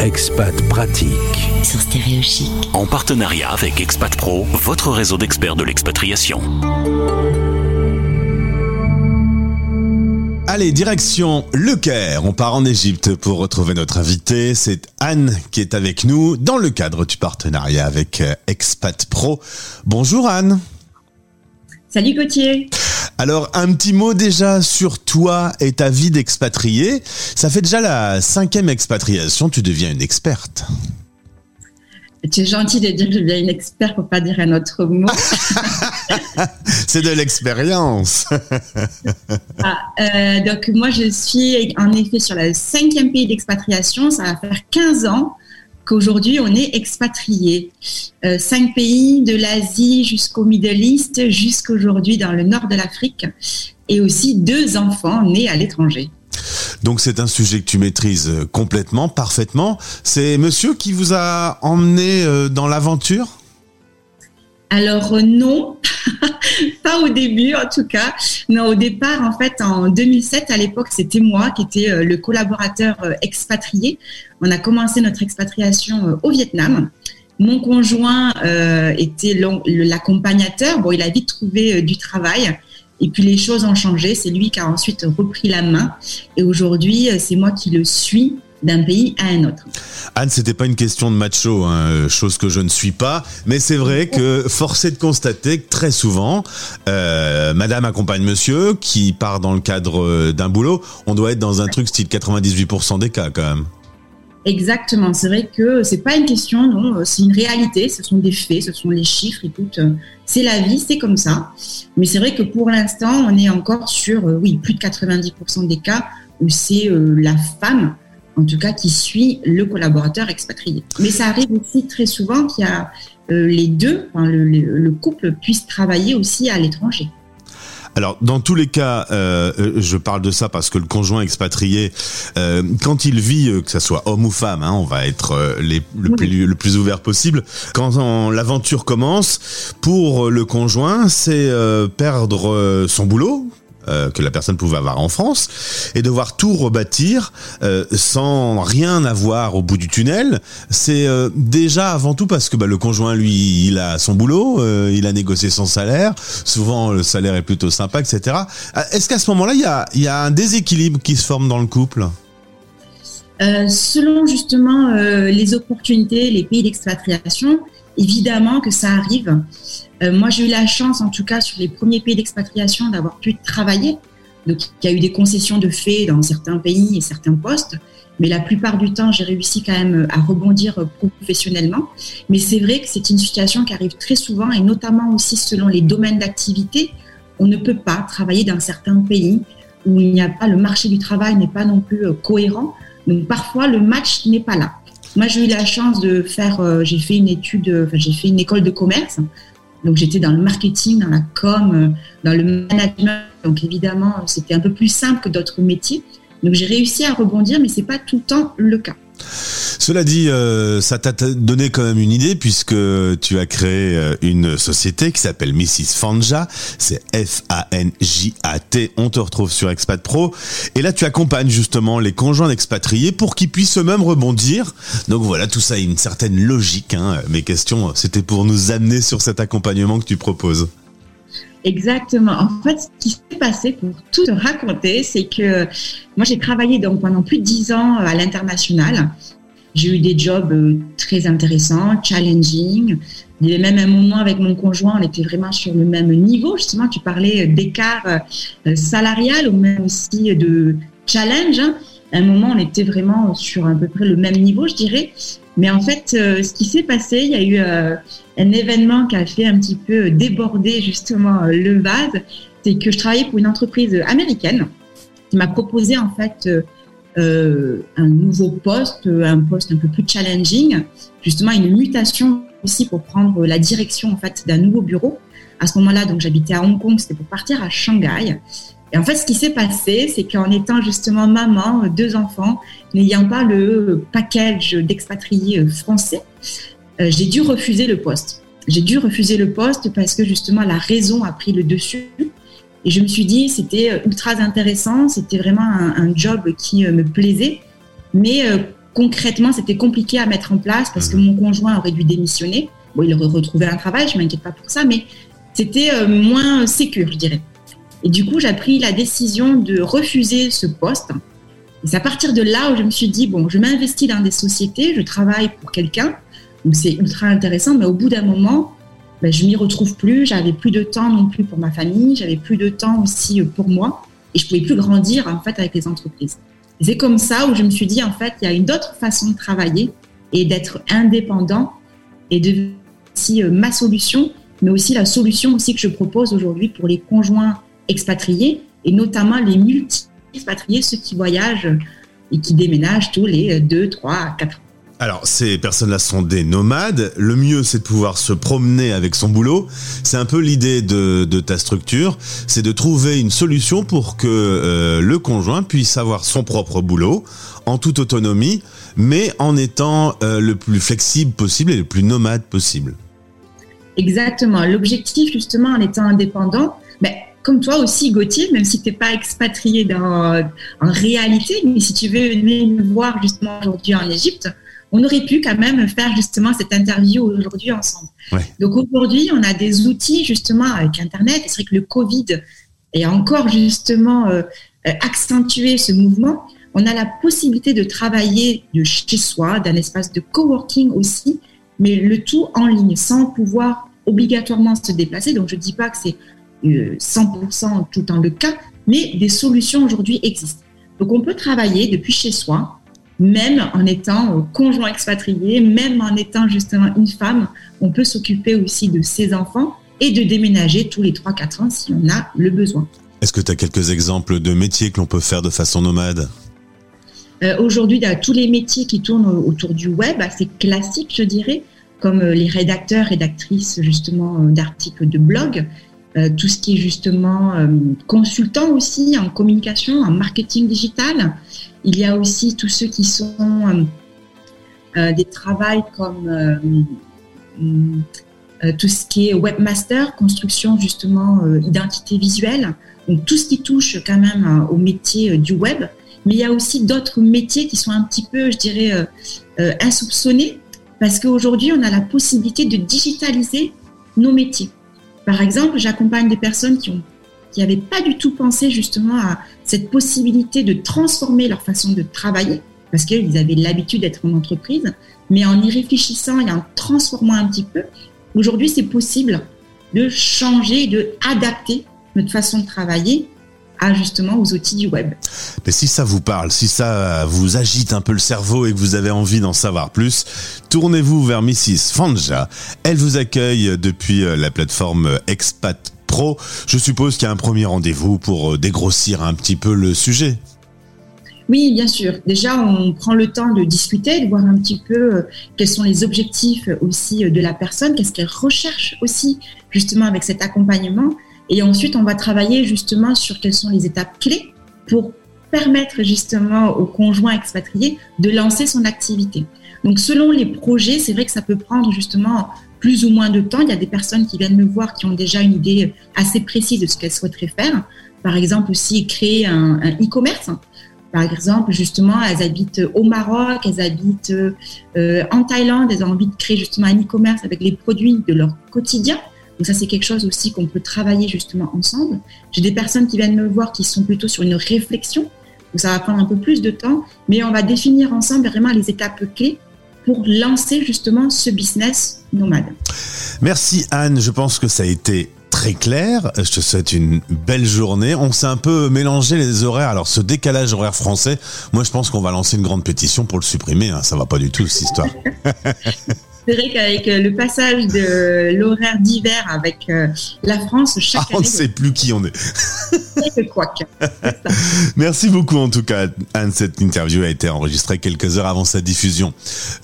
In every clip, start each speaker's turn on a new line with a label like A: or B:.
A: Expat Pratique.
B: Sur Stéréo Chic.
C: En partenariat avec Expat Pro, votre réseau d'experts de l'expatriation.
D: Allez, direction Le Caire. On part en Égypte pour retrouver notre invité. C'est Anne qui est avec nous dans le cadre du partenariat avec euh, Expat Pro. Bonjour Anne.
E: Salut Gauthier.
D: Alors, un petit mot déjà sur toi et ta vie d'expatrié. Ça fait déjà la cinquième expatriation, tu deviens une experte.
E: Tu es gentil de dire que je deviens une experte pour pas dire un autre mot.
D: C'est de l'expérience.
E: ah, euh, donc moi, je suis en effet sur le cinquième pays d'expatriation. Ça va faire 15 ans qu'aujourd'hui on est expatrié. Euh, cinq pays de l'Asie jusqu'au Middle East, jusqu'aujourd'hui dans le nord de l'Afrique, et aussi deux enfants nés à l'étranger.
D: Donc c'est un sujet que tu maîtrises complètement, parfaitement. C'est monsieur qui vous a emmené euh, dans l'aventure?
E: Alors euh, non, pas au début en tout cas. Non, au départ, en fait, en 2007, à l'époque, c'était moi qui étais euh, le collaborateur euh, expatrié. On a commencé notre expatriation au Vietnam. Mon conjoint était l'accompagnateur. Bon, il a vite trouvé du travail. Et puis les choses ont changé. C'est lui qui a ensuite repris la main. Et aujourd'hui, c'est moi qui le suis d'un pays à un autre.
D: Anne, c'était pas une question de macho, hein, chose que je ne suis pas, mais c'est vrai que force est de constater que très souvent, euh, Madame accompagne Monsieur qui part dans le cadre euh, d'un boulot. On doit être dans un truc style 98% des cas quand même.
E: Exactement, c'est vrai que c'est pas une question, non, c'est une réalité, ce sont des faits, ce sont les chiffres, écoute, c'est la vie, c'est comme ça. Mais c'est vrai que pour l'instant, on est encore sur, euh, oui, plus de 90% des cas où c'est la femme en tout cas qui suit le collaborateur expatrié. Mais ça arrive aussi très souvent qu'il y a euh, les deux, le, couple puisse travailler aussi à l'étranger.
D: Alors, dans tous les cas, euh, euh, je parle de ça parce que le conjoint expatrié, quand il vit, que ce soit homme ou femme, hein, on va être les, le, plus, le, plus, ouvert possible. Quand l'aventure commence, pour le conjoint, c'est perdre son boulot, euh, que la personne pouvait avoir en France et devoir tout rebâtir euh, sans rien avoir au bout du tunnel, c'est euh, déjà avant tout parce que bah, le conjoint lui il a son boulot, il a négocié son salaire, souvent le salaire est plutôt sympa, etc. Est-ce qu'à ce moment-là il y a, y a un déséquilibre qui se forme dans le couple?
E: Selon justement les opportunités, les pays d'expatriation, évidemment que ça arrive. Euh, moi, j'ai eu la chance, en tout cas, sur les premiers pays d'expatriation, d'avoir pu travailler. Donc, il y a eu des concessions de fait dans certains pays et certains postes, mais la plupart du temps, j'ai réussi quand même à rebondir professionnellement. Mais c'est vrai que c'est une situation qui arrive très souvent, et notamment aussi selon les domaines d'activité. On ne peut pas travailler dans certains pays où il n'y a pas le marché du travail n'est pas non plus euh, cohérent. Donc, parfois, le match n'est pas là. Moi, j'ai eu la chance de faire, euh, j'ai fait une étude, enfin, j'ai fait une école de commerce donc j'étais dans le marketing, dans la com, euh, dans le management. Donc évidemment, c'était un peu plus simple que d'autres métiers. Donc j'ai réussi à rebondir, mais c'est pas tout le temps le cas.
D: Cela dit, euh, ça t'a donné quand même une idée puisque tu as créé euh, une société qui s'appelle Mrs. Fanja. C'est F-A-N-J-A-T. On te retrouve sur Expat Pro. Et là, tu accompagnes justement les conjoints d'expatriés pour qu'ils puissent eux-mêmes rebondir. Donc voilà, tout ça a une certaine logique. Hein. Mes questions, c'était pour nous amener sur cet accompagnement que tu proposes.
E: Exactement. En fait, ce qui s'est passé pour tout te raconter, c'est que moi, j'ai travaillé donc pendant plus de dix ans à l'international. J'ai eu des jobs euh, très intéressants, challenging. Il y avait même un moment avec mon conjoint, on était vraiment sur le même niveau. Justement, tu parlais d'écart euh, salarial ou même aussi de challenge. Hein. Un moment, on était vraiment sur à peu près le même niveau, je dirais. Mais en fait, euh, ce qui s'est passé, il y a eu un événement qui a fait un petit peu déborder justement le vase. C'est que je travaillais pour une entreprise américaine qui m'a proposé en fait euh, un nouveau poste, un poste un peu plus challenging, justement une mutation aussi pour prendre la direction en fait d'un nouveau bureau. À ce moment-là, donc j'habitais à Hong Kong, c'était pour partir à Shanghai. Et en fait, ce qui s'est passé, c'est qu'en étant justement maman, deux enfants, n'ayant pas le package d'expatriés français, euh, j'ai dû refuser le poste. J'ai dû refuser le poste parce que justement la raison a pris le dessus. Et je me suis dit, c'était euh, ultra intéressant, c'était vraiment un, job qui euh, me plaisait. Mais concrètement, c'était compliqué à mettre en place parce que mon conjoint aurait dû démissionner. Bon, il aurait retrouvé un travail, je m'inquiète pas pour ça, mais c'était euh, moins sécur, je dirais. Et du coup, j'ai pris la décision de refuser ce poste. Et c'est à partir de là où je me suis dit, bon, je m'investis dans des sociétés, je travaille pour quelqu'un, donc c'est ultra intéressant, mais au bout d'un moment, ben, je m'y retrouve plus, j'avais plus de temps non plus pour ma famille, j'avais plus de temps aussi pour moi, et je pouvais plus grandir en fait avec les entreprises. C'est comme ça où je me suis dit, en fait, il y a une autre façon de travailler et d'être indépendant et de aussi euh, ma solution, mais aussi la solution aussi que je propose aujourd'hui pour les conjoints expatriés et notamment les multi-expatriés, ceux qui voyagent et qui déménagent tous les 2, 3, 4 ans.
D: Alors, ces personnes-là sont des nomades. Le mieux, c'est de pouvoir se promener avec son boulot. C'est un peu l'idée de, ta structure, c'est de trouver une solution pour que euh, le conjoint puisse avoir son propre boulot en toute autonomie, mais en étant euh, le plus flexible possible et le plus nomade possible.
E: Exactement. L'objectif, justement, en étant indépendant, ben, comme toi aussi, Gauthier, même si tu n'es pas expatrié dans, en réalité, mais si tu veux venir nous voir justement aujourd'hui en Égypte, on aurait pu quand même faire justement cette interview aujourd'hui ensemble. Donc aujourd'hui, on a des outils justement avec Internet. C'est vrai que le Covid est encore justement euh, accentué ce mouvement. On a la possibilité de travailler de chez soi, d'un espace de coworking aussi, mais le tout en ligne, sans pouvoir obligatoirement se déplacer. Donc je ne dis pas que c'est 100% euh, tout le temps le cas, mais des solutions aujourd'hui existent. Donc on peut travailler depuis chez soi, même en étant euh, conjoint expatrié, même en étant justement une femme, on peut s'occuper aussi de ses enfants et de déménager tous les 3-4 ans si on a le besoin.
D: Est-ce que tu as quelques exemples de métiers que l'on peut faire de façon nomade?
E: Euh, Aujourd'hui, tous les métiers qui tournent autour du web, assez classiques, je dirais, comme les rédacteurs, rédactrices justement d'articles de blog, tout ce qui est justement consultant aussi en communication, en marketing digital. Il y a aussi tous ceux qui sont euh, euh, des travails comme euh, tout ce qui est webmaster, construction justement identité visuelle, donc tout ce qui touche quand même au métier du web. Mais il y a aussi d'autres métiers qui sont un petit peu, je dirais, insoupçonnés parce qu'aujourd'hui on a la possibilité de digitaliser nos métiers. Par exemple, j'accompagne des personnes qui ont qui n'avaient pas du tout pensé justement à cette possibilité de transformer leur façon de travailler, parce qu'ils avaient l'habitude d'être en entreprise, mais en y réfléchissant et en transformant un petit peu, aujourd'hui c'est possible de changer, de adapter notre façon de travailler à justement aux outils du web.
D: Mais si ça vous parle, si ça vous agite un peu le cerveau et que vous avez envie d'en savoir plus, tournez-vous vers Mrs. Fanja. Elle vous accueille depuis euh, la plateforme Expat Pro. Je suppose qu'il y a un premier rendez-vous pour euh, dégrossir un petit peu le sujet.
E: Oui, bien sûr. Déjà, on prend le temps de discuter, de voir un petit peu euh, quels sont les objectifs aussi de la personne, qu'est-ce qu'elle recherche aussi justement avec cet accompagnement. Et ensuite, on va travailler justement sur quelles sont les étapes clés pour permettre justement au conjoint expatrié de lancer son activité. Donc, selon les projets, c'est vrai que ça peut prendre justement plus ou moins de temps. Il y a des personnes qui viennent me voir qui ont déjà une idée assez précise de ce qu'elles souhaiteraient faire. Par exemple, aussi créer un e-commerce. Par exemple, justement, elles habitent au Maroc, elles habitent euh, en Thaïlande, elles ont envie de créer justement un e-commerce avec les produits de leur quotidien. Donc ça, c'est quelque chose aussi qu'on peut travailler justement ensemble. J'ai des personnes qui viennent me voir qui sont plutôt sur une réflexion. Donc ça va prendre un peu plus de temps, mais on va définir ensemble vraiment les étapes clés pour lancer justement ce business nomade.
D: Merci Anne, je pense que ça a été très clair. Je te souhaite une belle journée. On s'est un peu mélangé les horaires. Alors ce décalage horaire français, moi je pense qu'on va lancer une grande pétition pour le supprimer. Hein. Ça va pas du tout cette histoire.
E: C'est vrai qu'avec euh, le passage de l'horaire d'hiver avec euh, la France, chaque
D: ah, On
E: ne
D: sait plus qui on est.
E: C'est
D: Merci beaucoup en tout cas, Anne. Cette interview a été enregistrée quelques heures avant sa diffusion.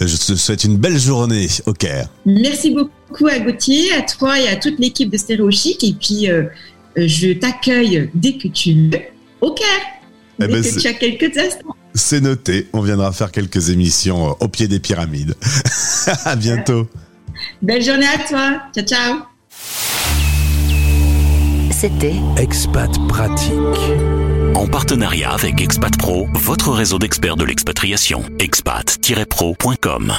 D: Euh, je te souhaite une belle journée au Caire.
E: Merci beaucoup à Gauthier, à toi et à toute l'équipe de Stéréo Chic. Et puis, je t'accueille dès que tu veux au Caire. Eh dès ben, que tu as quelques instants.
D: C'est noté. On viendra faire quelques émissions euh, au pied des pyramides. à bientôt.
E: Belle journée à toi. Ciao, ciao.
C: C'était Expat Pratique. En partenariat avec Expat Pro, votre réseau d'experts de l'expatriation. expat-pro.com